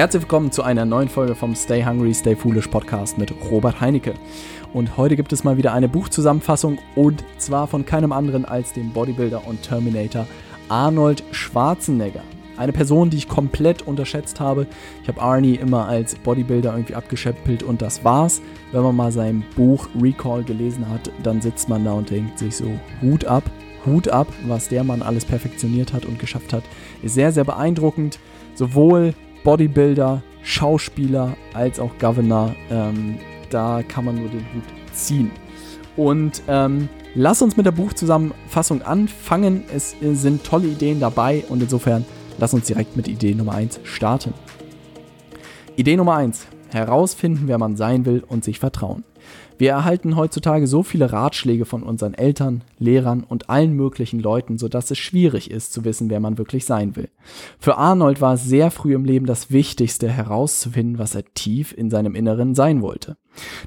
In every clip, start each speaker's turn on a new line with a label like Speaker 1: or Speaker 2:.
Speaker 1: Herzlich willkommen zu einer neuen Folge vom Stay Hungry, Stay Foolish Podcast mit Robert Heinecke. Und heute gibt es mal wieder eine Buchzusammenfassung und zwar von keinem anderen als dem Bodybuilder und Terminator Arnold Schwarzenegger. Eine Person, die ich komplett unterschätzt habe. Ich habe Arnie immer als Bodybuilder irgendwie abgeschäppelt und das war's. Wenn man mal sein Buch Recall gelesen hat, dann sitzt man da und denkt sich so, Hut ab, Hut ab, was der Mann alles perfektioniert hat und geschafft hat. Ist sehr, sehr beeindruckend. Sowohl Bodybuilder, Schauspieler als auch Governor. Ähm, da kann man nur den Hut ziehen. Und ähm, lass uns mit der Buchzusammenfassung anfangen. Es sind tolle Ideen dabei und insofern lass uns direkt mit Idee Nummer 1 starten. Idee Nummer 1. Herausfinden, wer man sein will und sich vertrauen. Wir erhalten heutzutage so viele Ratschläge von unseren Eltern, Lehrern und allen möglichen Leuten, sodass es schwierig ist zu wissen, wer man wirklich sein will. Für Arnold war es sehr früh im Leben das Wichtigste herauszufinden, was er tief in seinem Inneren sein wollte.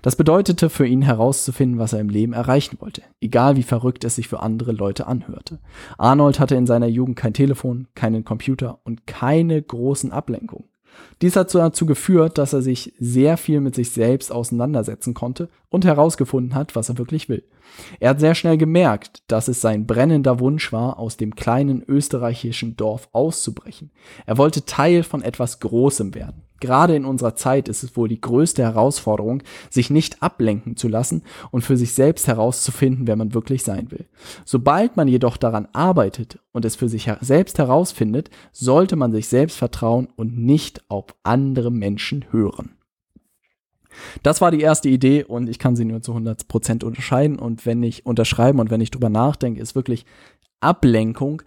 Speaker 1: Das bedeutete für ihn herauszufinden, was er im Leben erreichen wollte, egal wie verrückt es sich für andere Leute anhörte. Arnold hatte in seiner Jugend kein Telefon, keinen Computer und keine großen Ablenkungen. Dies hat dazu geführt, dass er sich sehr viel mit sich selbst auseinandersetzen konnte und herausgefunden hat, was er wirklich will. Er hat sehr schnell gemerkt, dass es sein brennender Wunsch war, aus dem kleinen österreichischen Dorf auszubrechen. Er wollte Teil von etwas Großem werden. Gerade in unserer Zeit ist es wohl die größte Herausforderung, sich nicht ablenken zu lassen und für sich selbst herauszufinden, wer man wirklich sein will. Sobald man jedoch daran arbeitet und es für sich selbst herausfindet, sollte man sich selbst vertrauen und nicht auf andere Menschen hören. Das war die erste Idee und ich kann sie nur zu 100% unterscheiden und wenn ich unterschreiben und wenn ich drüber nachdenke, ist wirklich Ablenkung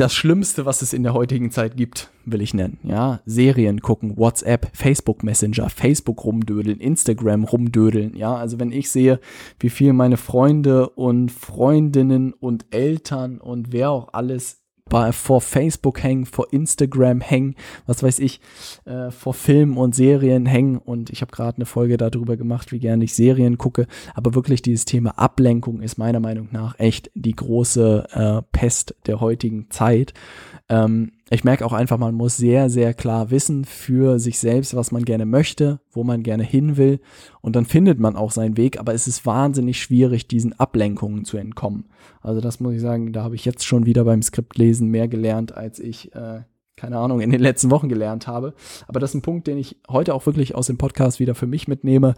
Speaker 1: das Schlimmste, was es in der heutigen Zeit gibt, will ich nennen. Ja, Serien gucken, WhatsApp, Facebook Messenger, Facebook rumdödeln, Instagram rumdödeln. Ja, also wenn ich sehe, wie viel meine Freunde und Freundinnen und Eltern und wer auch alles bei, vor Facebook hängen, vor Instagram hängen, was weiß ich, äh, vor Filmen und Serien hängen. Und ich habe gerade eine Folge darüber gemacht, wie gerne ich Serien gucke. Aber wirklich dieses Thema Ablenkung ist meiner Meinung nach echt die große äh, Pest der heutigen Zeit. Ähm, ich merke auch einfach, man muss sehr, sehr klar wissen für sich selbst, was man gerne möchte, wo man gerne hin will. Und dann findet man auch seinen Weg. Aber es ist wahnsinnig schwierig, diesen Ablenkungen zu entkommen. Also das muss ich sagen, da habe ich jetzt schon wieder beim Skriptlesen mehr gelernt, als ich, äh, keine Ahnung, in den letzten Wochen gelernt habe. Aber das ist ein Punkt, den ich heute auch wirklich aus dem Podcast wieder für mich mitnehme.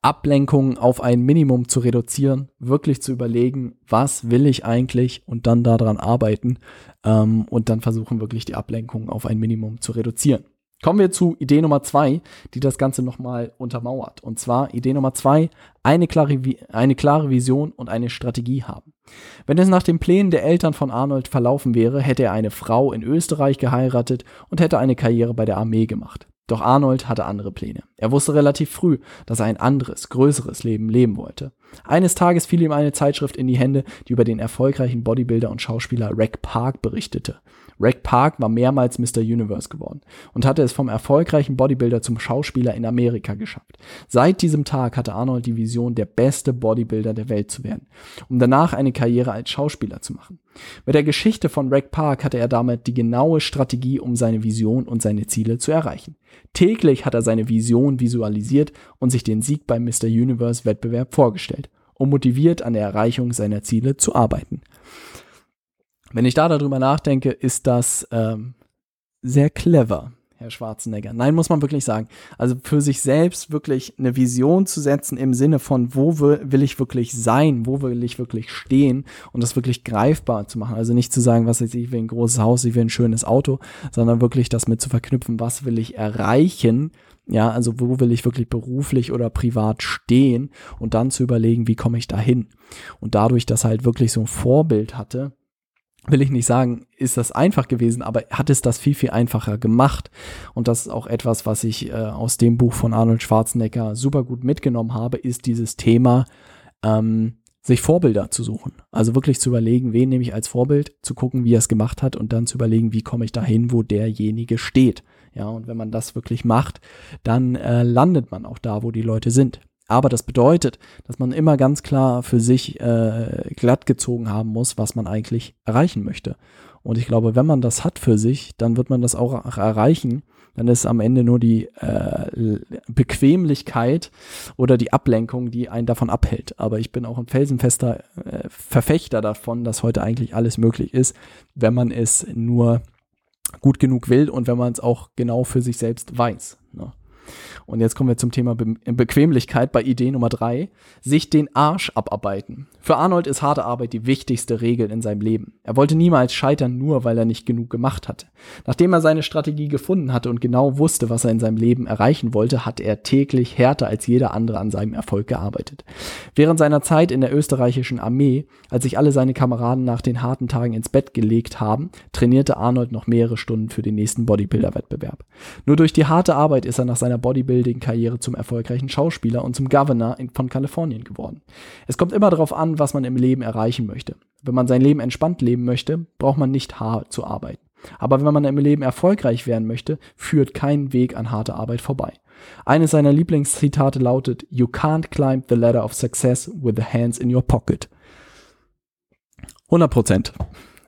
Speaker 1: Ablenkungen auf ein Minimum zu reduzieren, wirklich zu überlegen, was will ich eigentlich und dann daran arbeiten ähm, und dann versuchen wirklich die Ablenkungen auf ein Minimum zu reduzieren. Kommen wir zu Idee Nummer zwei, die das Ganze nochmal untermauert. Und zwar Idee Nummer zwei, eine klare, eine klare Vision und eine Strategie haben. Wenn es nach den Plänen der Eltern von Arnold verlaufen wäre, hätte er eine Frau in Österreich geheiratet und hätte eine Karriere bei der Armee gemacht. Doch Arnold hatte andere Pläne. Er wusste relativ früh, dass er ein anderes, größeres Leben leben wollte. Eines Tages fiel ihm eine Zeitschrift in die Hände, die über den erfolgreichen Bodybuilder und Schauspieler Rack Park berichtete. Rack Park war mehrmals Mr. Universe geworden und hatte es vom erfolgreichen Bodybuilder zum Schauspieler in Amerika geschafft. Seit diesem Tag hatte Arnold die Vision, der beste Bodybuilder der Welt zu werden, um danach eine Karriere als Schauspieler zu machen. Mit der Geschichte von Rack Park hatte er damit die genaue Strategie, um seine Vision und seine Ziele zu erreichen. Täglich hat er seine Vision visualisiert und sich den Sieg beim Mr. Universe Wettbewerb vorgestellt, um motiviert an der Erreichung seiner Ziele zu arbeiten. Wenn ich da darüber nachdenke, ist das ähm, sehr clever, Herr Schwarzenegger. Nein, muss man wirklich sagen. Also für sich selbst wirklich eine Vision zu setzen im Sinne von, wo will ich wirklich sein, wo will ich wirklich stehen und das wirklich greifbar zu machen. Also nicht zu sagen, was weiß ich will ein großes Haus, ich will ein schönes Auto, sondern wirklich das mit zu verknüpfen, was will ich erreichen. Ja, also wo will ich wirklich beruflich oder privat stehen und dann zu überlegen, wie komme ich da hin. Und dadurch, dass halt wirklich so ein Vorbild hatte, will ich nicht sagen, ist das einfach gewesen, aber hat es das viel, viel einfacher gemacht. Und das ist auch etwas, was ich äh, aus dem Buch von Arnold Schwarzenegger super gut mitgenommen habe, ist dieses Thema, ähm, sich Vorbilder zu suchen. Also wirklich zu überlegen, wen nehme ich als Vorbild, zu gucken, wie er es gemacht hat und dann zu überlegen, wie komme ich dahin, wo derjenige steht. Ja, und wenn man das wirklich macht, dann äh, landet man auch da, wo die Leute sind. Aber das bedeutet, dass man immer ganz klar für sich äh, glatt gezogen haben muss, was man eigentlich erreichen möchte. Und ich glaube, wenn man das hat für sich, dann wird man das auch erreichen. Dann ist am Ende nur die äh, Bequemlichkeit oder die Ablenkung, die einen davon abhält. Aber ich bin auch ein felsenfester äh, Verfechter davon, dass heute eigentlich alles möglich ist, wenn man es nur gut genug will und wenn man es auch genau für sich selbst weiß. Ne? Und jetzt kommen wir zum Thema Be Bequemlichkeit bei Idee Nummer drei. Sich den Arsch abarbeiten. Für Arnold ist harte Arbeit die wichtigste Regel in seinem Leben. Er wollte niemals scheitern, nur weil er nicht genug gemacht hatte. Nachdem er seine Strategie gefunden hatte und genau wusste, was er in seinem Leben erreichen wollte, hat er täglich härter als jeder andere an seinem Erfolg gearbeitet. Während seiner Zeit in der österreichischen Armee, als sich alle seine Kameraden nach den harten Tagen ins Bett gelegt haben, trainierte Arnold noch mehrere Stunden für den nächsten Bodybuilder-Wettbewerb. Nur durch die harte Arbeit ist er nach seiner Bodybuilding-Karriere zum erfolgreichen Schauspieler und zum Governor von Kalifornien geworden. Es kommt immer darauf an, was man im Leben erreichen möchte. Wenn man sein Leben entspannt leben möchte, braucht man nicht hart zu arbeiten. Aber wenn man im Leben erfolgreich werden möchte, führt kein Weg an harte Arbeit vorbei. Eines seiner Lieblingszitate lautet, You can't climb the ladder of success with the hands in your pocket. 100 Prozent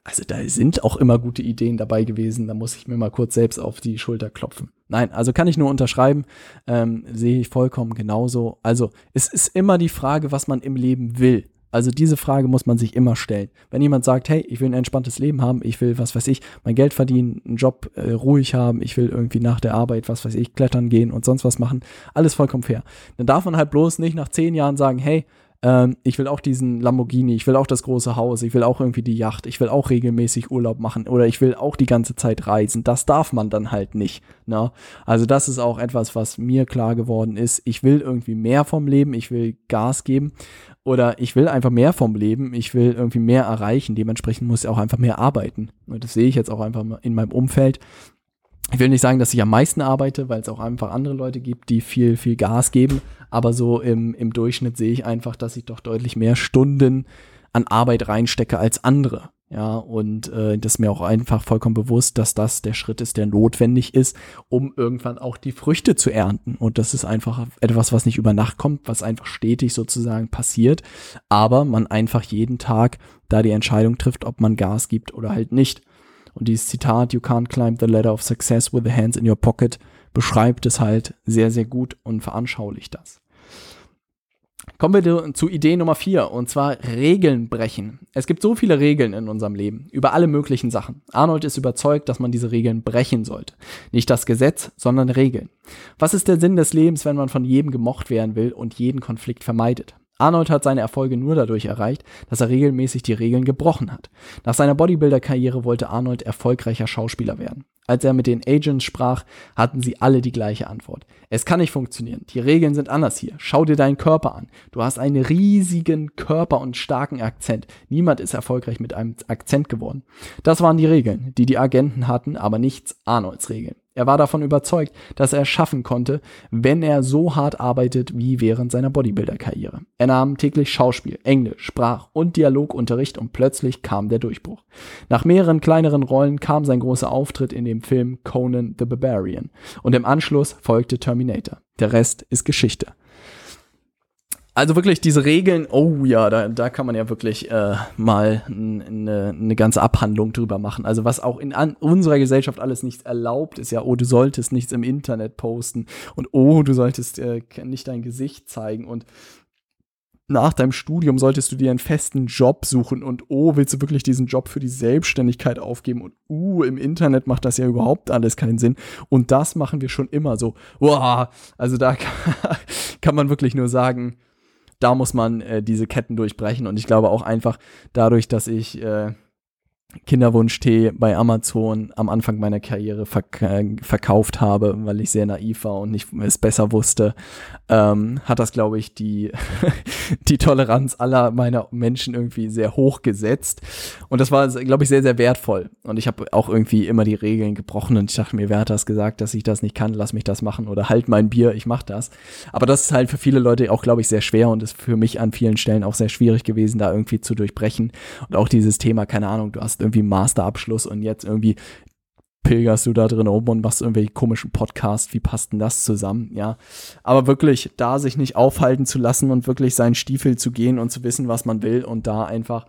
Speaker 1: also da sind auch immer gute Ideen dabei gewesen. Da muss ich mir mal kurz selbst auf die Schulter klopfen. Nein, also kann ich nur unterschreiben, ähm, sehe ich vollkommen genauso. Also es ist immer die Frage, was man im Leben will. Also diese Frage muss man sich immer stellen. Wenn jemand sagt, hey, ich will ein entspanntes Leben haben, ich will, was weiß ich, mein Geld verdienen, einen Job äh, ruhig haben, ich will irgendwie nach der Arbeit, was weiß ich, klettern gehen und sonst was machen, alles vollkommen fair. Dann darf man halt bloß nicht nach zehn Jahren sagen, hey, ähm, ich will auch diesen Lamborghini, ich will auch das große Haus, ich will auch irgendwie die Yacht, ich will auch regelmäßig Urlaub machen oder ich will auch die ganze Zeit reisen. Das darf man dann halt nicht. Ne? Also das ist auch etwas, was mir klar geworden ist. Ich will irgendwie mehr vom Leben, ich will Gas geben oder ich will einfach mehr vom Leben, ich will irgendwie mehr erreichen. Dementsprechend muss ich auch einfach mehr arbeiten. Und das sehe ich jetzt auch einfach in meinem Umfeld ich will nicht sagen, dass ich am meisten arbeite, weil es auch einfach andere Leute gibt, die viel, viel Gas geben. Aber so im, im Durchschnitt sehe ich einfach, dass ich doch deutlich mehr Stunden an Arbeit reinstecke als andere. Ja, und äh, das ist mir auch einfach vollkommen bewusst, dass das der Schritt ist, der notwendig ist, um irgendwann auch die Früchte zu ernten. Und das ist einfach etwas, was nicht über Nacht kommt, was einfach stetig sozusagen passiert, aber man einfach jeden Tag da die Entscheidung trifft, ob man Gas gibt oder halt nicht. Und dieses Zitat, You can't climb the ladder of success with the hands in your pocket, beschreibt es halt sehr, sehr gut und veranschaulicht das. Kommen wir zu Idee Nummer vier und zwar Regeln brechen. Es gibt so viele Regeln in unserem Leben, über alle möglichen Sachen. Arnold ist überzeugt, dass man diese Regeln brechen sollte. Nicht das Gesetz, sondern Regeln. Was ist der Sinn des Lebens, wenn man von jedem gemocht werden will und jeden Konflikt vermeidet? Arnold hat seine Erfolge nur dadurch erreicht, dass er regelmäßig die Regeln gebrochen hat. Nach seiner Bodybuilder-Karriere wollte Arnold erfolgreicher Schauspieler werden. Als er mit den Agents sprach, hatten sie alle die gleiche Antwort. Es kann nicht funktionieren. Die Regeln sind anders hier. Schau dir deinen Körper an. Du hast einen riesigen Körper und starken Akzent. Niemand ist erfolgreich mit einem Akzent geworden. Das waren die Regeln, die die Agenten hatten, aber nichts Arnolds Regeln. Er war davon überzeugt, dass er es schaffen konnte, wenn er so hart arbeitet wie während seiner Bodybuilder-Karriere. Er nahm täglich Schauspiel, Englisch, Sprach- und Dialogunterricht und plötzlich kam der Durchbruch. Nach mehreren kleineren Rollen kam sein großer Auftritt in dem Film Conan the Barbarian und im Anschluss folgte Terminator. Der Rest ist Geschichte. Also wirklich diese Regeln, oh ja, da, da kann man ja wirklich äh, mal eine ne ganze Abhandlung drüber machen. Also was auch in unserer Gesellschaft alles nicht erlaubt ist, ja, oh, du solltest nichts im Internet posten und oh, du solltest äh, nicht dein Gesicht zeigen und nach deinem Studium solltest du dir einen festen Job suchen und oh, willst du wirklich diesen Job für die Selbstständigkeit aufgeben und uh, im Internet macht das ja überhaupt alles keinen Sinn und das machen wir schon immer so. Wow, also da kann man wirklich nur sagen, da muss man äh, diese Ketten durchbrechen. Und ich glaube auch einfach dadurch, dass ich äh, Kinderwunschtee bei Amazon am Anfang meiner Karriere verk äh, verkauft habe, weil ich sehr naiv war und nicht es besser wusste, ähm, hat das, glaube ich, die, die Toleranz aller meiner Menschen irgendwie sehr hoch gesetzt. Und das war, glaube ich, sehr, sehr wertvoll. Und ich habe auch irgendwie immer die Regeln gebrochen und ich dachte mir, wer hat das gesagt, dass ich das nicht kann, lass mich das machen oder halt mein Bier, ich mach das. Aber das ist halt für viele Leute auch, glaube ich, sehr schwer und ist für mich an vielen Stellen auch sehr schwierig gewesen, da irgendwie zu durchbrechen. Und auch dieses Thema, keine Ahnung, du hast irgendwie Masterabschluss und jetzt irgendwie pilgerst du da drin oben und machst irgendwelche komischen Podcasts, wie passt denn das zusammen, ja. Aber wirklich, da sich nicht aufhalten zu lassen und wirklich seinen Stiefel zu gehen und zu wissen, was man will und da einfach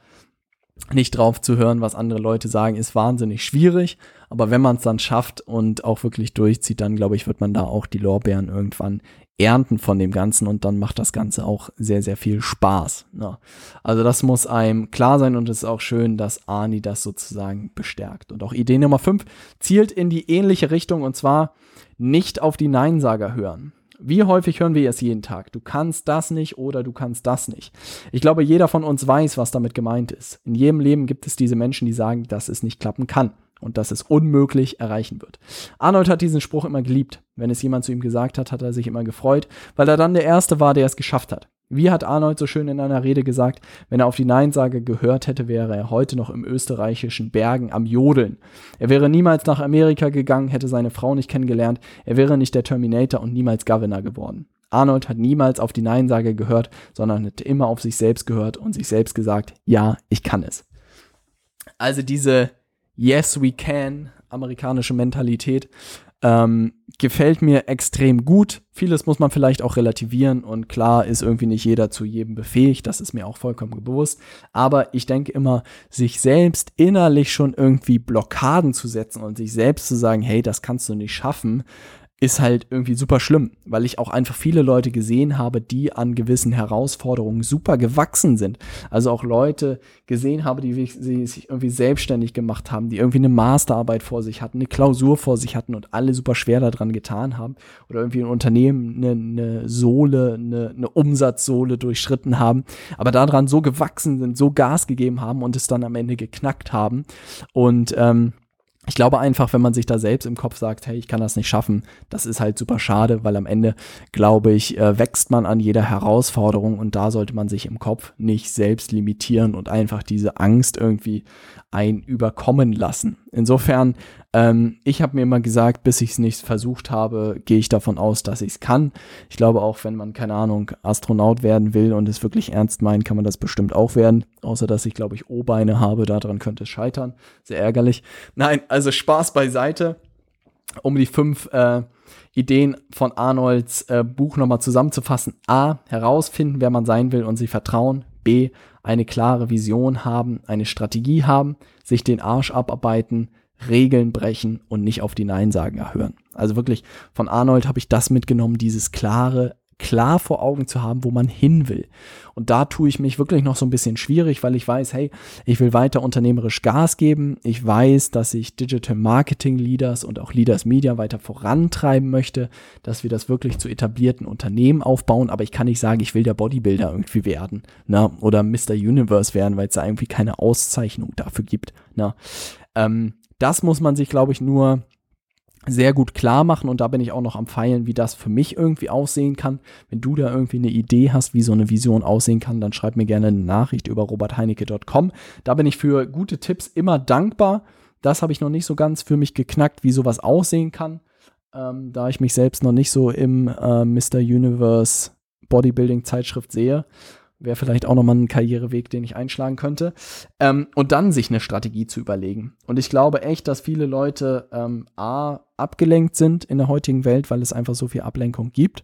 Speaker 1: nicht drauf zu hören, was andere Leute sagen, ist wahnsinnig schwierig. Aber wenn man es dann schafft und auch wirklich durchzieht, dann glaube ich, wird man da auch die Lorbeeren irgendwann ernten von dem Ganzen und dann macht das Ganze auch sehr, sehr viel Spaß. Ne? Also das muss einem klar sein und es ist auch schön, dass Ani das sozusagen bestärkt. Und auch Idee Nummer 5 zielt in die ähnliche Richtung und zwar nicht auf die Neinsager hören. Wie häufig hören wir es jeden Tag? Du kannst das nicht oder du kannst das nicht. Ich glaube, jeder von uns weiß, was damit gemeint ist. In jedem Leben gibt es diese Menschen, die sagen, dass es nicht klappen kann und dass es unmöglich erreichen wird. Arnold hat diesen Spruch immer geliebt. Wenn es jemand zu ihm gesagt hat, hat er sich immer gefreut, weil er dann der Erste war, der es geschafft hat. Wie hat Arnold so schön in einer Rede gesagt, wenn er auf die Neinsage gehört hätte, wäre er heute noch im österreichischen Bergen am Jodeln. Er wäre niemals nach Amerika gegangen, hätte seine Frau nicht kennengelernt, er wäre nicht der Terminator und niemals Governor geworden. Arnold hat niemals auf die Neinsage gehört, sondern hat immer auf sich selbst gehört und sich selbst gesagt, ja, ich kann es. Also diese Yes, we can amerikanische Mentalität ähm, gefällt mir extrem gut. Vieles muss man vielleicht auch relativieren und klar ist irgendwie nicht jeder zu jedem befähigt, das ist mir auch vollkommen bewusst. Aber ich denke immer, sich selbst innerlich schon irgendwie Blockaden zu setzen und sich selbst zu sagen, hey, das kannst du nicht schaffen, ist halt irgendwie super schlimm, weil ich auch einfach viele Leute gesehen habe, die an gewissen Herausforderungen super gewachsen sind. Also auch Leute gesehen habe, die sich irgendwie selbstständig gemacht haben, die irgendwie eine Masterarbeit vor sich hatten, eine Klausur vor sich hatten und alle super schwer daran getan haben oder irgendwie ein Unternehmen eine, eine Sohle, eine, eine Umsatzsohle durchschritten haben, aber daran so gewachsen sind, so Gas gegeben haben und es dann am Ende geknackt haben und ähm, ich glaube einfach, wenn man sich da selbst im Kopf sagt, hey, ich kann das nicht schaffen, das ist halt super schade, weil am Ende, glaube ich, äh, wächst man an jeder Herausforderung und da sollte man sich im Kopf nicht selbst limitieren und einfach diese Angst irgendwie ein überkommen lassen. Insofern, ähm, ich habe mir immer gesagt, bis ich es nicht versucht habe, gehe ich davon aus, dass ich es kann. Ich glaube auch, wenn man, keine Ahnung, Astronaut werden will und es wirklich ernst meint, kann man das bestimmt auch werden. Außer dass ich, glaube ich, O-Beine habe, daran könnte es scheitern. Sehr ärgerlich. Nein, also Spaß beiseite. Um die fünf äh, Ideen von Arnolds äh, Buch nochmal zusammenzufassen. A. Herausfinden, wer man sein will und sich vertrauen. B eine klare Vision haben, eine Strategie haben, sich den Arsch abarbeiten, Regeln brechen und nicht auf die Neinsagen erhören. Also wirklich von Arnold habe ich das mitgenommen, dieses klare klar vor Augen zu haben, wo man hin will. Und da tue ich mich wirklich noch so ein bisschen schwierig, weil ich weiß, hey, ich will weiter unternehmerisch Gas geben. Ich weiß, dass ich Digital Marketing Leaders und auch Leaders Media weiter vorantreiben möchte, dass wir das wirklich zu etablierten Unternehmen aufbauen. Aber ich kann nicht sagen, ich will der Bodybuilder irgendwie werden, ne? oder Mr. Universe werden, weil es da irgendwie keine Auszeichnung dafür gibt, ne? Ähm, das muss man sich, glaube ich, nur sehr gut klar machen und da bin ich auch noch am Feilen, wie das für mich irgendwie aussehen kann. Wenn du da irgendwie eine Idee hast, wie so eine Vision aussehen kann, dann schreib mir gerne eine Nachricht über robertheinecke.com. Da bin ich für gute Tipps immer dankbar. Das habe ich noch nicht so ganz für mich geknackt, wie sowas aussehen kann, ähm, da ich mich selbst noch nicht so im äh, Mr. Universe Bodybuilding Zeitschrift sehe wäre vielleicht auch nochmal ein Karriereweg, den ich einschlagen könnte. Ähm, und dann sich eine Strategie zu überlegen. Und ich glaube echt, dass viele Leute ähm, A, abgelenkt sind in der heutigen Welt, weil es einfach so viel Ablenkung gibt.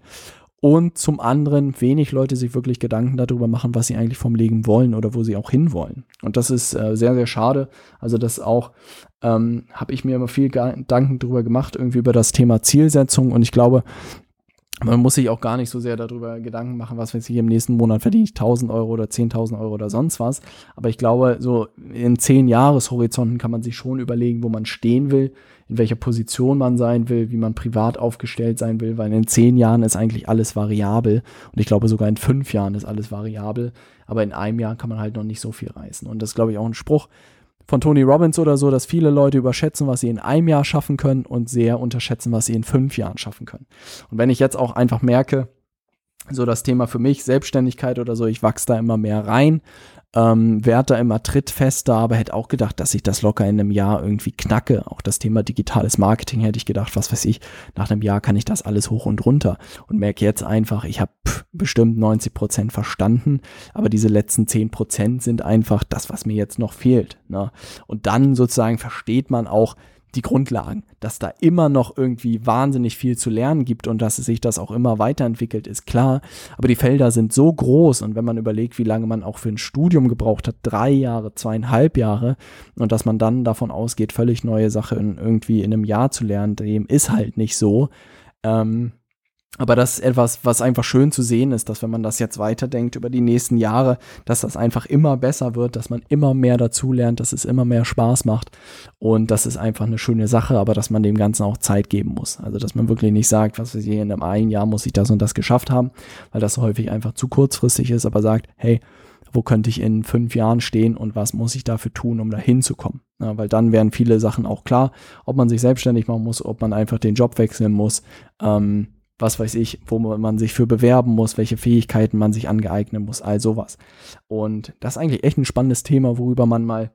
Speaker 1: Und zum anderen wenig Leute sich wirklich Gedanken darüber machen, was sie eigentlich vom Leben wollen oder wo sie auch hinwollen. Und das ist äh, sehr, sehr schade. Also das auch ähm, habe ich mir immer viel Gedanken darüber gemacht, irgendwie über das Thema Zielsetzung. Und ich glaube, man muss sich auch gar nicht so sehr darüber Gedanken machen, was weiß ich, im nächsten Monat verdiene ich 1000 Euro oder 10.000 Euro oder sonst was. Aber ich glaube, so in zehn Jahreshorizonten kann man sich schon überlegen, wo man stehen will, in welcher Position man sein will, wie man privat aufgestellt sein will, weil in zehn Jahren ist eigentlich alles variabel. Und ich glaube, sogar in fünf Jahren ist alles variabel. Aber in einem Jahr kann man halt noch nicht so viel reißen. Und das ist, glaube ich, auch ein Spruch, von Tony Robbins oder so, dass viele Leute überschätzen, was sie in einem Jahr schaffen können und sehr unterschätzen, was sie in fünf Jahren schaffen können. Und wenn ich jetzt auch einfach merke, so das Thema für mich, Selbstständigkeit oder so, ich wachse da immer mehr rein, ähm, werd da immer trittfester, aber hätte auch gedacht, dass ich das locker in einem Jahr irgendwie knacke. Auch das Thema digitales Marketing hätte ich gedacht, was weiß ich, nach einem Jahr kann ich das alles hoch und runter und merke jetzt einfach, ich habe bestimmt 90 Prozent verstanden, aber diese letzten 10 Prozent sind einfach das, was mir jetzt noch fehlt. Ne? Und dann sozusagen versteht man auch, die Grundlagen. Dass da immer noch irgendwie wahnsinnig viel zu lernen gibt und dass sich das auch immer weiterentwickelt, ist klar. Aber die Felder sind so groß und wenn man überlegt, wie lange man auch für ein Studium gebraucht hat, drei Jahre, zweieinhalb Jahre, und dass man dann davon ausgeht, völlig neue Sachen irgendwie in einem Jahr zu lernen, dem ist halt nicht so. Ähm, aber das ist etwas, was einfach schön zu sehen ist, dass wenn man das jetzt weiterdenkt über die nächsten Jahre, dass das einfach immer besser wird, dass man immer mehr dazulernt, dass es immer mehr Spaß macht. Und das ist einfach eine schöne Sache, aber dass man dem Ganzen auch Zeit geben muss. Also, dass man wirklich nicht sagt, was weiß ich, in einem einen Jahr muss ich das und das geschafft haben, weil das häufig einfach zu kurzfristig ist, aber sagt, hey, wo könnte ich in fünf Jahren stehen und was muss ich dafür tun, um da hinzukommen. Ja, weil dann wären viele Sachen auch klar, ob man sich selbstständig machen muss, ob man einfach den Job wechseln muss. Ähm, was weiß ich, wo man sich für bewerben muss, welche Fähigkeiten man sich angeeignen muss, all sowas. Und das ist eigentlich echt ein spannendes Thema, worüber man mal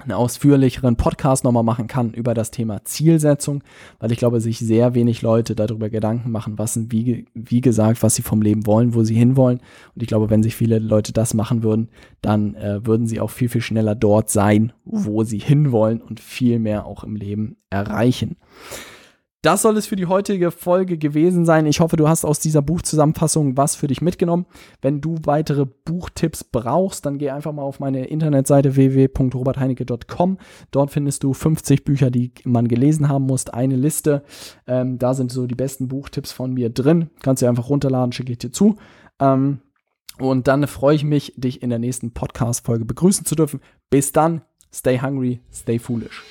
Speaker 1: einen ausführlicheren Podcast nochmal machen kann über das Thema Zielsetzung, weil ich glaube, sich sehr wenig Leute darüber Gedanken machen, was wie, wie gesagt, was sie vom Leben wollen, wo sie hinwollen. Und ich glaube, wenn sich viele Leute das machen würden, dann äh, würden sie auch viel, viel schneller dort sein, wo sie hinwollen und viel mehr auch im Leben erreichen. Das soll es für die heutige Folge gewesen sein. Ich hoffe, du hast aus dieser Buchzusammenfassung was für dich mitgenommen. Wenn du weitere Buchtipps brauchst, dann geh einfach mal auf meine Internetseite www.robertheinecke.com. Dort findest du 50 Bücher, die man gelesen haben muss, eine Liste. Ähm, da sind so die besten Buchtipps von mir drin. Kannst du einfach runterladen, schicke ich dir zu. Ähm, und dann freue ich mich, dich in der nächsten Podcast-Folge begrüßen zu dürfen. Bis dann, stay hungry, stay foolish.